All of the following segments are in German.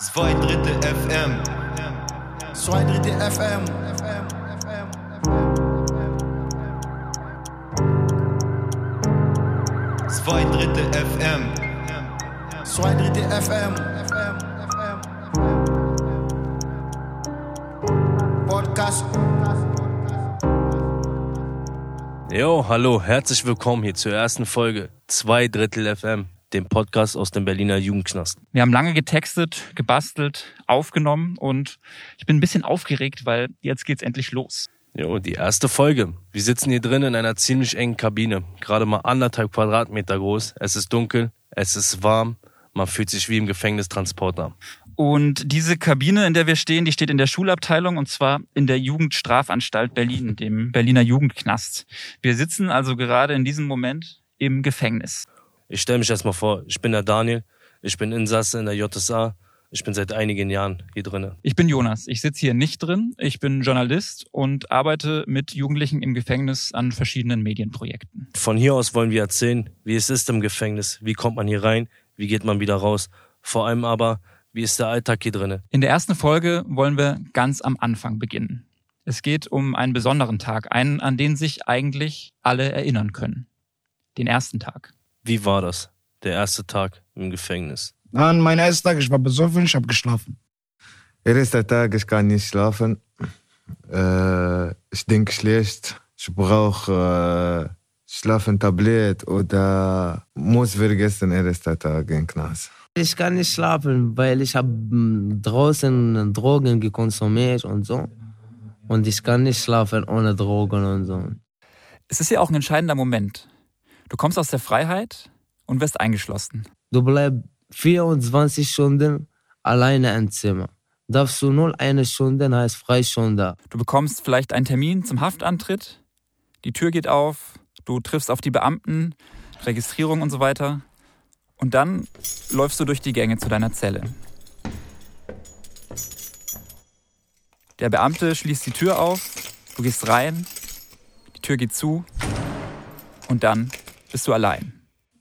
Zwei Drittel FM. Zwei Drittel FM. Zwei Drittel FM. Zwei Drittel FM. Podcast. Jo, hallo, herzlich willkommen hier zur ersten Folge Zwei Drittel FM, dem Podcast aus dem Berliner Jugendknast. Wir haben lange getextet, gebastelt, aufgenommen und ich bin ein bisschen aufgeregt, weil jetzt geht's endlich los. Jo, die erste Folge. Wir sitzen hier drin in einer ziemlich engen Kabine, gerade mal anderthalb Quadratmeter groß. Es ist dunkel, es ist warm, man fühlt sich wie im Gefängnistransporter. Und diese Kabine, in der wir stehen, die steht in der Schulabteilung und zwar in der Jugendstrafanstalt Berlin, dem Berliner Jugendknast. Wir sitzen also gerade in diesem Moment im Gefängnis. Ich stelle mich erstmal vor, ich bin der Daniel, ich bin Insasse in der JSA, ich bin seit einigen Jahren hier drinne. Ich bin Jonas. Ich sitze hier nicht drin. Ich bin Journalist und arbeite mit Jugendlichen im Gefängnis an verschiedenen Medienprojekten. Von hier aus wollen wir erzählen, wie es ist im Gefängnis, wie kommt man hier rein, wie geht man wieder raus. Vor allem aber, wie ist der Alltag hier drinne. In der ersten Folge wollen wir ganz am Anfang beginnen. Es geht um einen besonderen Tag, einen, an den sich eigentlich alle erinnern können. Den ersten Tag. Wie war das? Der erste Tag im Gefängnis. An mein erster Tag, ich war besoffen, ich habe geschlafen. Erster Tag, ich kann nicht schlafen. Äh, ich denke schlecht. Ich brauche äh, Schlafentablett oder muss vergessen erster Tag im Knast. Ich kann nicht schlafen, weil ich habe draußen Drogen gekonsumiert und so. Und ich kann nicht schlafen ohne Drogen und so. Es ist ja auch ein entscheidender Moment. Du kommst aus der Freiheit und wirst eingeschlossen. Du bleibst 24 Stunden alleine im Zimmer. Darfst du nur eine Stunde, heißt Freistunde. Du bekommst vielleicht einen Termin zum Haftantritt. Die Tür geht auf. Du triffst auf die Beamten, Registrierung und so weiter. Und dann läufst du durch die Gänge zu deiner Zelle. Der Beamte schließt die Tür auf, du gehst rein, die Tür geht zu und dann bist du allein.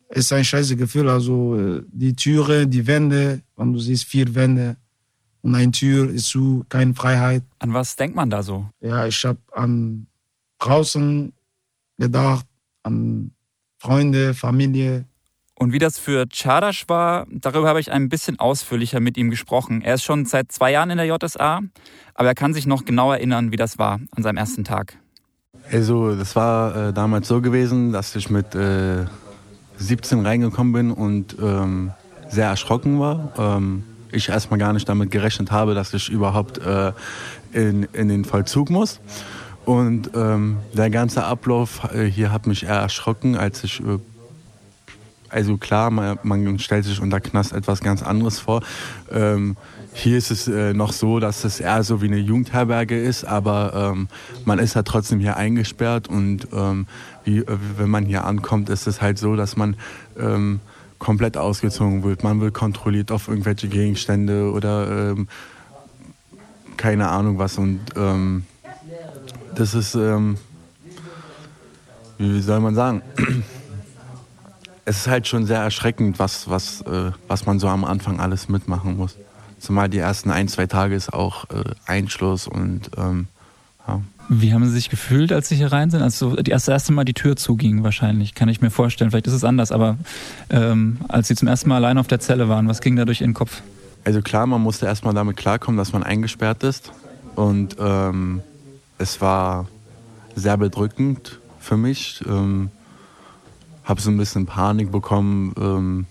Es ist ein scheiße Gefühl, also äh, die Türe, die Wände, wenn du siehst vier Wände und eine Tür ist zu, keine Freiheit. An was denkt man da so? Ja, ich habe an draußen gedacht, an Freunde, Familie. Und wie das für Chadash war, darüber habe ich ein bisschen ausführlicher mit ihm gesprochen. Er ist schon seit zwei Jahren in der JSA, aber er kann sich noch genau erinnern, wie das war an seinem ersten Tag. Also, das war äh, damals so gewesen, dass ich mit äh, 17 reingekommen bin und ähm, sehr erschrocken war. Ähm, ich erstmal gar nicht damit gerechnet habe, dass ich überhaupt äh, in, in den Vollzug muss. Und ähm, der ganze Ablauf äh, hier hat mich eher erschrocken, als ich. Also klar, man, man, stellt sich unter Knast etwas ganz anderes vor. Ähm, hier ist es äh, noch so, dass es eher so wie eine Jugendherberge ist, aber ähm, man ist ja trotzdem hier eingesperrt und ähm, wie, äh, wenn man hier ankommt, ist es halt so, dass man ähm, komplett ausgezogen wird. Man wird kontrolliert auf irgendwelche Gegenstände oder ähm, keine Ahnung was und ähm, das ist, wie soll man sagen, es ist halt schon sehr erschreckend, was, was, äh, was man so am Anfang alles mitmachen muss. Zumal die ersten ein, zwei Tage ist auch äh, Einschluss und ähm, ja. Wie haben Sie sich gefühlt, als Sie hier rein sind? Als so das erste Mal die Tür zuging wahrscheinlich, kann ich mir vorstellen. Vielleicht ist es anders, aber ähm, als Sie zum ersten Mal allein auf der Zelle waren, was ging da durch Ihren Kopf? Also klar, man musste erstmal damit klarkommen, dass man eingesperrt ist. Und ähm, es war sehr bedrückend für mich. Ähm, habe so ein bisschen Panik bekommen, ähm,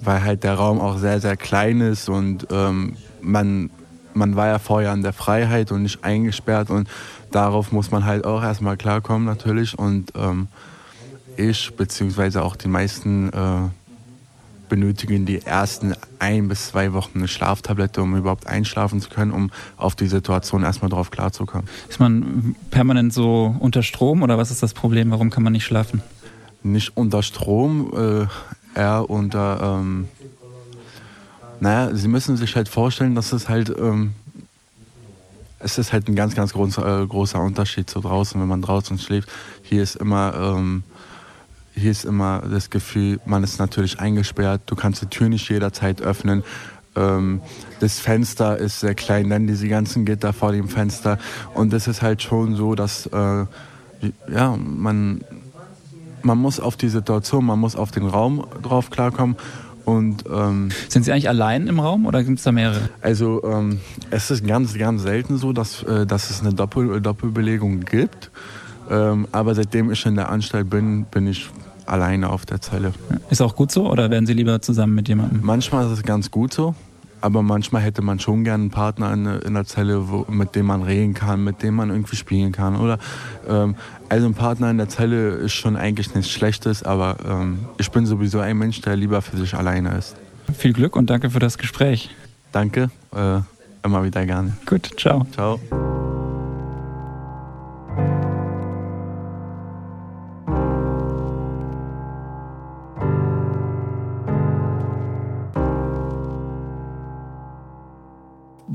weil halt der Raum auch sehr, sehr klein ist und ähm, man, man war ja vorher in der Freiheit und nicht eingesperrt und darauf muss man halt auch erstmal klarkommen natürlich und ähm, ich beziehungsweise auch die meisten äh, benötigen die ersten ein bis zwei Wochen eine Schlaftablette, um überhaupt einschlafen zu können, um auf die Situation erstmal drauf klarzukommen. Ist man permanent so unter Strom oder was ist das Problem? Warum kann man nicht schlafen? Nicht unter Strom, äh, eher unter. Ähm, naja, Sie müssen sich halt vorstellen, dass es halt. Ähm, es ist halt ein ganz, ganz groß, äh, großer Unterschied zu draußen, wenn man draußen schläft. Hier ist immer. Ähm, hier ist immer das Gefühl, man ist natürlich eingesperrt, du kannst die Tür nicht jederzeit öffnen. Ähm, das Fenster ist sehr klein, dann diese ganzen Gitter vor dem Fenster. Und das ist halt schon so, dass äh, ja, man, man muss auf die Situation, man muss auf den Raum drauf klarkommen. Und ähm, Sind Sie eigentlich allein im Raum oder gibt es da mehrere? also ähm, es ist ganz, ganz selten so, dass, äh, dass es eine Doppel Doppelbelegung gibt. Ähm, aber seitdem ich in der Anstalt bin, bin ich alleine auf der Zelle. Ist auch gut so oder werden Sie lieber zusammen mit jemandem? Manchmal ist es ganz gut so, aber manchmal hätte man schon gerne einen Partner in, in der Zelle, wo, mit dem man reden kann, mit dem man irgendwie spielen kann. Oder ähm, also ein Partner in der Zelle ist schon eigentlich nichts Schlechtes, aber ähm, ich bin sowieso ein Mensch, der lieber für sich alleine ist. Viel Glück und danke für das Gespräch. Danke, äh, immer wieder gerne. Gut, ciao. Ciao.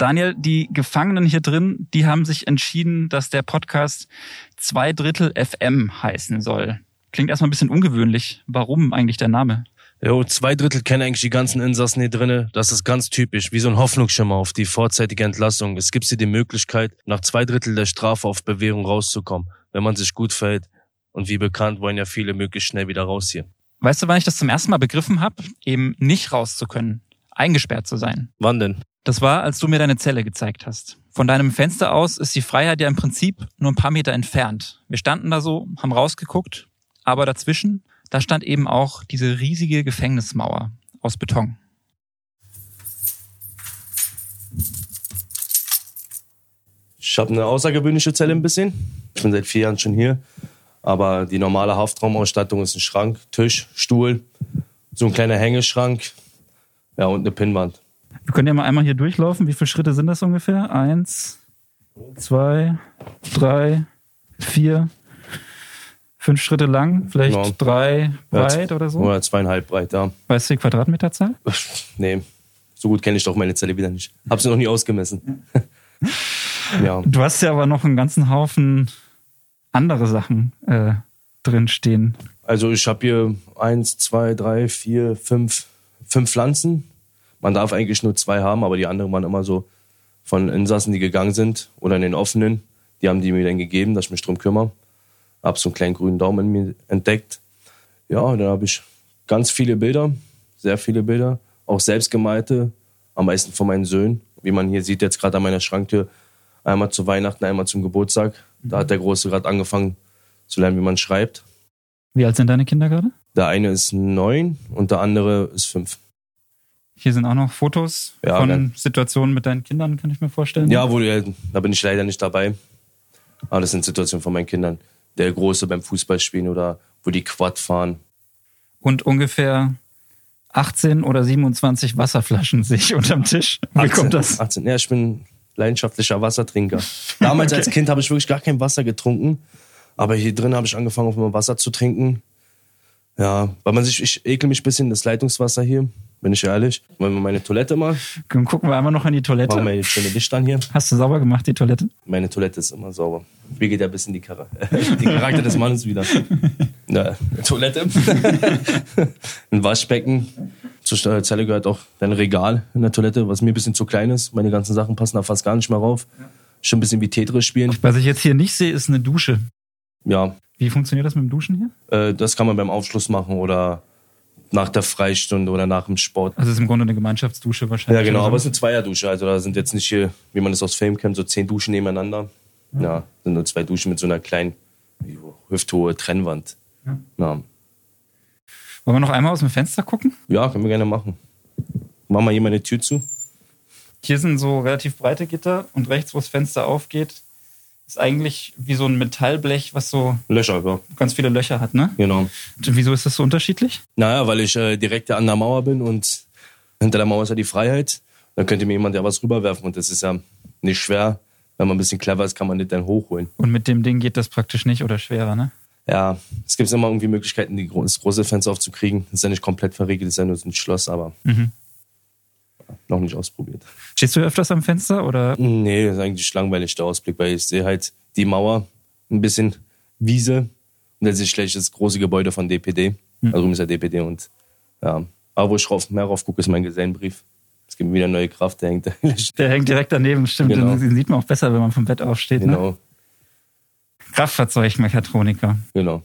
Daniel, die Gefangenen hier drin, die haben sich entschieden, dass der Podcast zwei Drittel FM heißen soll. Klingt erstmal ein bisschen ungewöhnlich. Warum eigentlich der Name? Jo, zwei Drittel kennen eigentlich die ganzen Insassen hier drinne. Das ist ganz typisch, wie so ein Hoffnungsschimmer auf die vorzeitige Entlassung. Es gibt sie die Möglichkeit, nach zwei Drittel der Strafe auf Bewährung rauszukommen, wenn man sich gut verhält. Und wie bekannt wollen ja viele möglichst schnell wieder raus hier. Weißt du, wann ich das zum ersten Mal begriffen habe? Eben nicht raus zu können, eingesperrt zu sein. Wann denn? Das war, als du mir deine Zelle gezeigt hast. Von deinem Fenster aus ist die Freiheit ja im Prinzip nur ein paar Meter entfernt. Wir standen da so, haben rausgeguckt, aber dazwischen, da stand eben auch diese riesige Gefängnismauer aus Beton. Ich habe eine außergewöhnliche Zelle ein bisschen. Ich bin seit vier Jahren schon hier. Aber die normale Haftraumausstattung ist ein Schrank, Tisch, Stuhl, so ein kleiner Hängeschrank, ja, und eine Pinnwand. Wir können ja mal einmal hier durchlaufen. Wie viele Schritte sind das ungefähr? Eins, zwei, drei, vier, fünf Schritte lang, vielleicht Genau. drei Ja, breit oder so. Oder zweieinhalb breit, ja. Weißt du die Quadratmeterzahl? Nee, so gut kenne ich doch meine Zelle wieder nicht. Hab sie noch nie ausgemessen. ja. Du hast ja aber noch einen ganzen Haufen andere Sachen äh, drin stehen. Also ich habe hier eins, zwei, drei, vier, fünf, fünf Pflanzen. Man darf eigentlich nur zwei haben, aber die anderen waren immer so von Insassen, die gegangen sind oder in den offenen. Die haben die mir dann gegeben, dass ich mich drum kümmere. Hab so einen kleinen grünen Daumen in mir entdeckt. Ja, dann habe ich ganz viele Bilder, sehr viele Bilder, auch selbstgemalte, am meisten von meinen Söhnen. Wie man hier sieht, jetzt gerade an meiner Schranktür, einmal zu Weihnachten, einmal zum Geburtstag. Da hat der Große gerade angefangen zu lernen, wie man schreibt. Wie alt sind deine Kinder gerade? Der eine ist neun und der andere ist fünf. Hier sind auch noch Fotos Ja, von dann- Situationen mit deinen Kindern, kann ich mir vorstellen. Ja, wo die, da bin ich leider nicht dabei. Aber das sind Situationen von meinen Kindern. Der Große beim Fußballspielen oder wo die Quad fahren. Und ungefähr 18 oder 27 Wasserflaschen sehe ich unterm Tisch. Wie kommt das? 18. Ja, ich bin leidenschaftlicher Wassertrinker. Damals als Kind habe ich wirklich gar kein Wasser getrunken. Aber hier drin habe ich angefangen, auf einmal Wasser zu trinken. Ja, weil man sich, ich ekel mich ein bisschen das Leitungswasser hier, bin ich ehrlich. Wollen wir meine Toilette mal? Dann gucken wir einmal noch an die Toilette. Machen wir jetzt schöne Licht an hier. Hast du sauber gemacht, die Toilette? Meine Toilette ist immer sauber. Wie geht ja ein bisschen die, Chara die Charakter des Mannes wieder. Ja, Toilette, ein Waschbecken. Zur Zelle gehört auch dein Regal in der Toilette, was mir ein bisschen zu klein ist. Meine ganzen Sachen passen da fast gar nicht mehr rauf. Schon ein bisschen wie Tetris spielen. Was ich jetzt hier nicht sehe, ist eine Dusche. Ja, Wie funktioniert das mit dem Duschen hier? äh, das kann man beim Aufschluss machen oder nach der Freistunde oder nach dem Sport. Also es ist im Grunde eine Gemeinschaftsdusche wahrscheinlich. Ja, genau, aber es ist eine Zweierdusche. Also da sind jetzt nicht hier, wie man das aus Film kennt, so zehn Duschen nebeneinander. Ja, sind nur zwei Duschen mit so einer kleinen, hüfthohe Trennwand. Ja. Wollen wir noch einmal aus dem Fenster gucken? ja, können wir gerne machen. Machen wir hier meine Tür zu. Hier sind so relativ breite Gitter und rechts, wo das Fenster aufgeht, ist eigentlich wie so ein Metallblech, was so Löcher, ja, ganz viele Löcher hat, ne? genau. Und wieso ist das so unterschiedlich? Naja, weil ich äh, direkt an der Mauer bin und hinter der Mauer ist ja die Freiheit. Dann könnte mir jemand ja was rüberwerfen und das ist ja nicht schwer. Wenn man ein bisschen clever ist, kann man das dann hochholen. Und mit dem Ding geht das praktisch nicht oder schwerer, ne? Ja, es gibt immer irgendwie Möglichkeiten, die, das große Fenster aufzukriegen. Das ist ja nicht komplett verriegelt, das ist ja nur so ein Schloss, aber Mhm. Noch nicht ausprobiert. Stehst du öfters am Fenster oder? Nee, das ist eigentlich langweilig der Ausblick, weil ich sehe halt die Mauer, ein bisschen Wiese und dann sehe ich gleich das große Gebäude von DPD. Also drüben ist ja DPD und ja. Aber wo ich drauf, mehr drauf gucke, ist mein Gesellenbrief. Es gibt wieder neue Kraft, der hängt. Der hängt direkt daneben, stimmt. Genau. Den sieht man auch besser, wenn man vom Bett aufsteht. Ne? genau, Kraftfahrzeugmechatroniker. genau.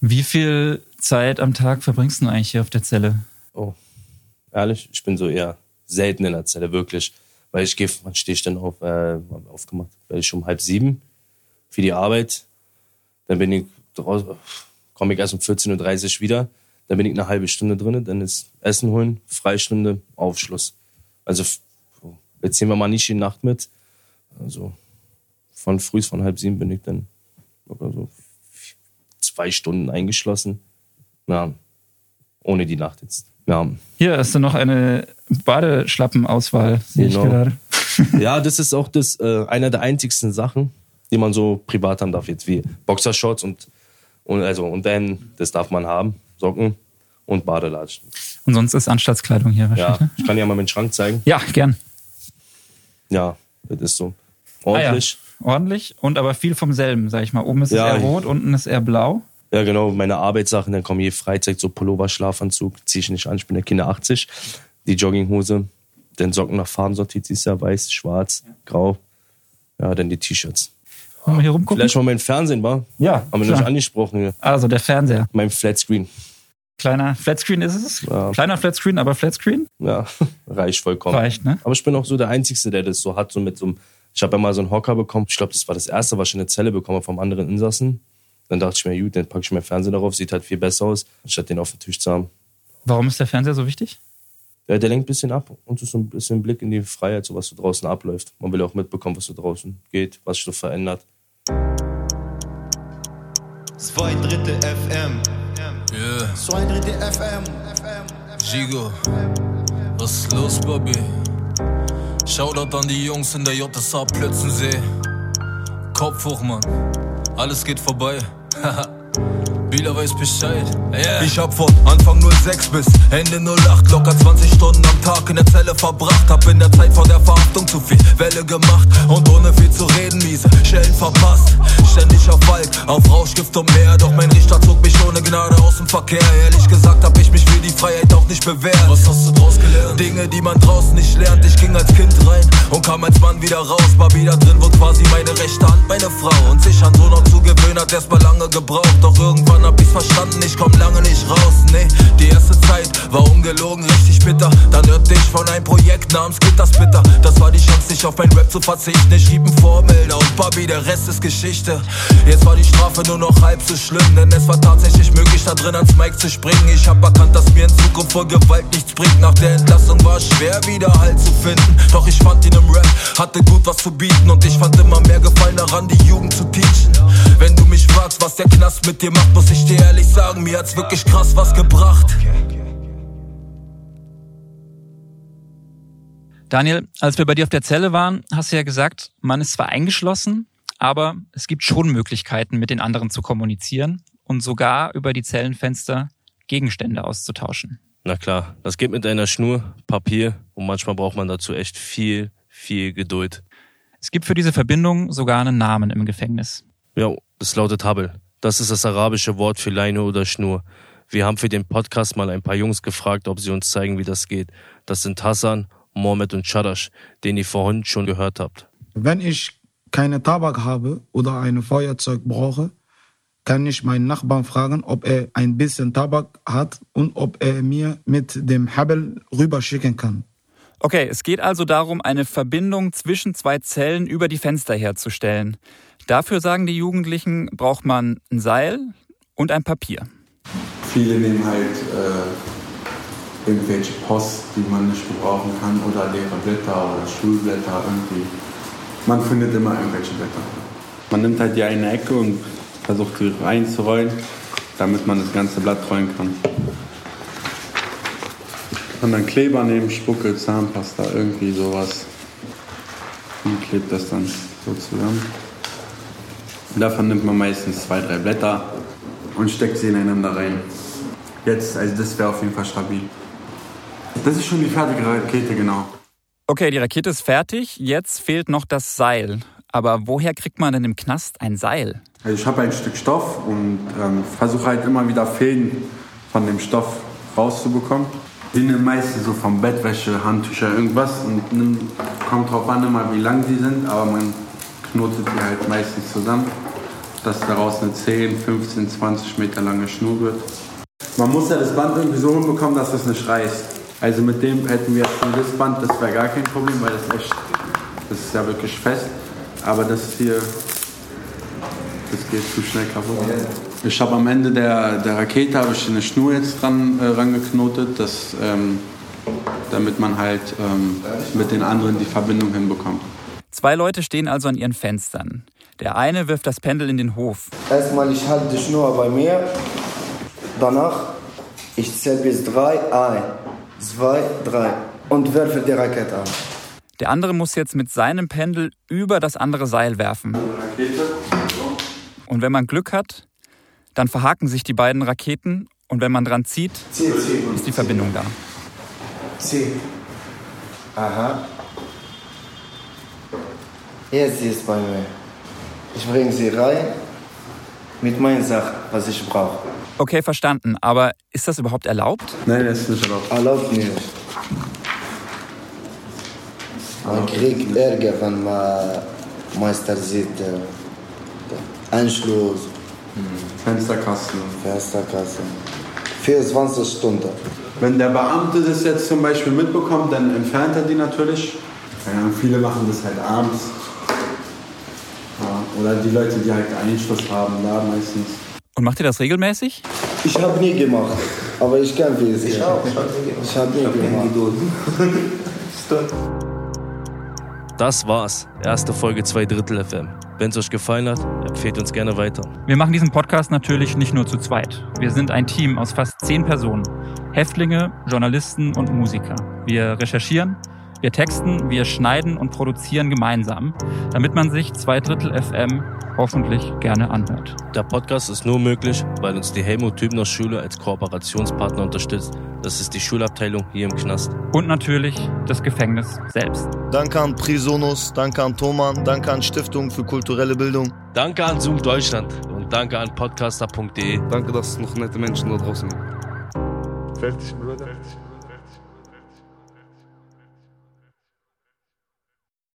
Wie viel Zeit am Tag verbringst du eigentlich hier auf der Zelle? Oh, ehrlich, ich bin so eher selten in der Zelle, wirklich. Weil ich gehe, wann stehe ich denn auf, äh, aufgemacht? Weil ich um halb sieben für die Arbeit. Dann bin ich draußen, komme ich erst um 14.30 Uhr wieder. Dann bin ich eine halbe Stunde drin, dann ist Essen holen, Freistunde, Aufschluss. Also jetzt sehen wir mal nicht die Nacht mit. Also von früh von halb sieben bin ich dann locker so zwei Stunden eingeschlossen. Ja, ohne die Nacht jetzt. Ja, Hier hast du noch eine Badeschlappenauswahl, sehe Genau. ich gerade. Ja, das ist auch das, äh, einer der einzigsten Sachen, die man so privat haben darf, jetzt wie Boxershorts und, und, also, und dann, das darf man haben, Socken und Badelatschen. Und sonst ist Anstaltskleidung hier Ja, wahrscheinlich. Ne? ich kann ja mal meinen Schrank zeigen. Ja, gern. Ja, das ist so. Ah, Ordentlich. ja. Ordentlich und aber viel vom selben, sag ich mal. Oben ist es Ja, eher ich- rot, unten ist eher blau. Ja. genau, meine Arbeitssachen, dann kommen hier Freizeit, so Pullover, Schlafanzug, ziehe ich nicht an, ich bin der Kinder 80. Die Jogginghose, dann Socken nach Farben sortiert, ist ja weiß, schwarz, grau. Ja, dann die T-Shirts. Wollen wir hier rumgucken? Vielleicht mal mein Fernsehen, war? Ja, Haben wir klar. nicht angesprochen hier. Also der Fernseher. Mein Flatscreen. Kleiner Flatscreen ist es. Ja. Kleiner Flatscreen, aber Flatscreen Ja, reicht vollkommen. reicht, ne? Aber ich bin auch so der Einzige, der das so hat, so mit so einem, ich habe ja mal so einen Hocker bekommen. Ich glaube, das war das erste, was ich in der Zelle bekomme vom anderen Insassen. Dann dachte ich mir, gut, dann packe ich meinen Fernseher darauf, sieht halt viel besser aus, anstatt den auf dem Tisch zu haben. Warum ist der Fernseher so wichtig? Ja, der lenkt ein bisschen ab und ist so ein bisschen ein Blick in die Freiheit, so was so draußen abläuft. Man will auch mitbekommen, was so draußen geht, was sich so verändert. Zwei Drittel FM. Yeah, Zwei Drittel FM. Gigo. Was ist los, Bobby? Shoutout an die Jungs in der JSA Plötzensee. Kopf hoch, Mann. Alles geht vorbei. Bieler weiß Bescheid. Yeah. Ich hab von Anfang 06 bis Ende 08 locker 20 Stunden am Tag in der Zelle verbracht. Hab in der Zeit vor der Verhaftung zu viel Welle gemacht und ohne viel zu reden miese Schellen verpasst. Ständig auf Walk, auf Rauschgift und mehr. Doch mein Richter zog mich ohne Gnade aus dem Verkehr. Ehrlich gesagt hab ich mich für die Freiheit auch nicht bewährt. Was hast du draus gelernt? Dinge, die man draußen nicht lernt. Ich ging als Kind rein und kam als Mann wieder raus. Barbie da drin wurde quasi meine rechte Hand, meine Frau. Und sich an so noch zu gewöhnen hat erst mal lange gebraucht. Doch irgendwann hab ich's verstanden, ich komm lange nicht raus. Nee, die erste Zeit war ungelogen richtig bitter. Dann hörte ich von einem Projekt namens Gittersplitter. Das war die Chance, nicht auf mein Rap zu verzichten. Ich schrieb ein Vorbilder und Barbie, der Rest ist Geschichte. Jetzt war die Strafe nur noch halb so schlimm, denn es war tatsächlich möglich, da drin ans Mic zu springen. Ich hab erkannt, dass mir in Zukunft vor Gewalt nichts bringt. Nach der Entlassung war es schwer, wieder Halt zu finden. Doch ich fand ihn im Rap, hatte gut was zu bieten. Und ich fand immer mehr Gefallen daran, die Jugend zu teachen. Wenn du mich fragst, was der Knast mit dir macht, muss ich dir ehrlich sagen, mir hat's wirklich krass was gebracht. Daniel, als wir bei dir auf der Zelle waren, hast du ja gesagt, man ist zwar eingeschlossen, aber es gibt schon Möglichkeiten, mit den anderen zu kommunizieren und sogar über die Zellenfenster Gegenstände auszutauschen. Na klar, das geht mit einer Schnur, Papier und manchmal braucht man dazu echt viel, viel Geduld. Es gibt für diese Verbindung sogar einen Namen im Gefängnis. Ja, es lautet Habel. Das ist das arabische Wort für Leine oder Schnur. Wir haben für den Podcast mal ein paar Jungs gefragt, ob sie uns zeigen, wie das geht. Das sind Hassan, Mohammed und Chadash, den ihr vorhin schon gehört habt. Wenn ich keine Tabak habe oder ein Feuerzeug brauche, kann ich meinen Nachbarn fragen, ob er ein bisschen Tabak hat und ob er mir mit dem Habel rüberschicken kann. Okay, es geht also darum, eine Verbindung zwischen zwei Zellen über die Fenster herzustellen. Dafür sagen die Jugendlichen, braucht man ein Seil und ein Papier. Viele nehmen halt äh, irgendwelche Post, die man nicht gebrauchen kann, oder leere Blätter oder Schulblätter irgendwie. Man findet immer irgendwelche Blätter. Man nimmt halt die eine Ecke und versucht sie reinzurollen, damit man das ganze Blatt rollen kann. Und dann Kleber nehmen, Spucke, Zahnpasta, irgendwie sowas. Und klebt das dann so zusammen. Und davon nimmt man meistens zwei, drei Blätter und steckt sie ineinander rein. Jetzt, also das wäre auf jeden Fall stabil. Das ist schon die fertige Rakete, genau. Okay, die Rakete ist fertig, jetzt fehlt noch das Seil. Aber woher kriegt man denn im Knast ein Seil? Also ich habe ein Stück Stoff und ähm, versuche halt immer wieder Fäden von dem Stoff rauszubekommen. Die nehmen meistens so vom Bettwäsche, Handtücher, irgendwas und nimm, kommt drauf an immer, wie lang die sind, aber man knotet die halt meistens zusammen, dass daraus eine 10, 15, 20 Meter lange Schnur wird. Man muss ja das Band irgendwie so hinbekommen, dass das nicht reißt. Also mit dem hätten wir schon das Band, das wäre gar kein Problem, weil das echt, das ist ja wirklich fest. Aber das hier, das geht zu schnell kaputt. Ich habe am Ende der, der Rakete habe ich eine Schnur jetzt dran äh, rangeknotet, dass, ähm, damit man halt ähm, mit den anderen die Verbindung hinbekommt. Zwei Leute stehen also an ihren Fenstern. Der eine wirft das Pendel in den Hof. Erstmal, ich halte die Schnur bei mir. Danach, ich zähle bis drei. Ein, zwei, drei. Und werfe die Rakete an. Der andere muss jetzt mit seinem Pendel über das andere Seil werfen. Und wenn man Glück hat, dann verhaken sich die beiden Raketen und wenn man dran zieht, Zieh, zieh. ist die Verbindung da. Zieh. Aha. Jetzt sie ist bei mir. Ich bringe sie rein mit meinen Sachen, was ich brauche. Okay, verstanden. Aber ist das überhaupt erlaubt? Nein, das ist nicht erlaubt. Erlaubt mir nicht. Man kriegt Ärger, wenn man Meister sieht. Anschluss, Fensterkasten. Fensterkasse. 24 Stunden. Wenn der Beamte das jetzt zum Beispiel mitbekommt, dann entfernt er die natürlich. Ja, viele machen das halt abends. Ja, oder die Leute, die halt Einschluss haben, da meistens. Und macht ihr das regelmäßig? Ich habe nie gemacht, aber ich kann wie es Ich auch. Ich habe nie gemacht. Das war's. Erste Folge 2 Drittel FM. Wenn es euch gefallen hat, empfehlt uns gerne weiter. Wir machen diesen Podcast natürlich nicht nur zu zweit. Wir sind ein Team aus fast zehn Personen. Häftlinge, Journalisten und Musiker. Wir recherchieren, wir texten, wir schneiden und produzieren gemeinsam, damit man sich zwei Drittel FM hoffentlich gerne anhört. Der Podcast ist nur möglich, weil uns die Helmut Tübner Schule als Kooperationspartner unterstützt. Das ist die Schulabteilung hier im Knast. Und natürlich das Gefängnis selbst. Danke an Prisonus, danke an Thoman, danke an Stiftung für kulturelle Bildung. Danke an Zoom Deutschland und danke an podcaster.de. Danke, dass es noch nette Menschen da draußen gibt. Fertig, Bruder?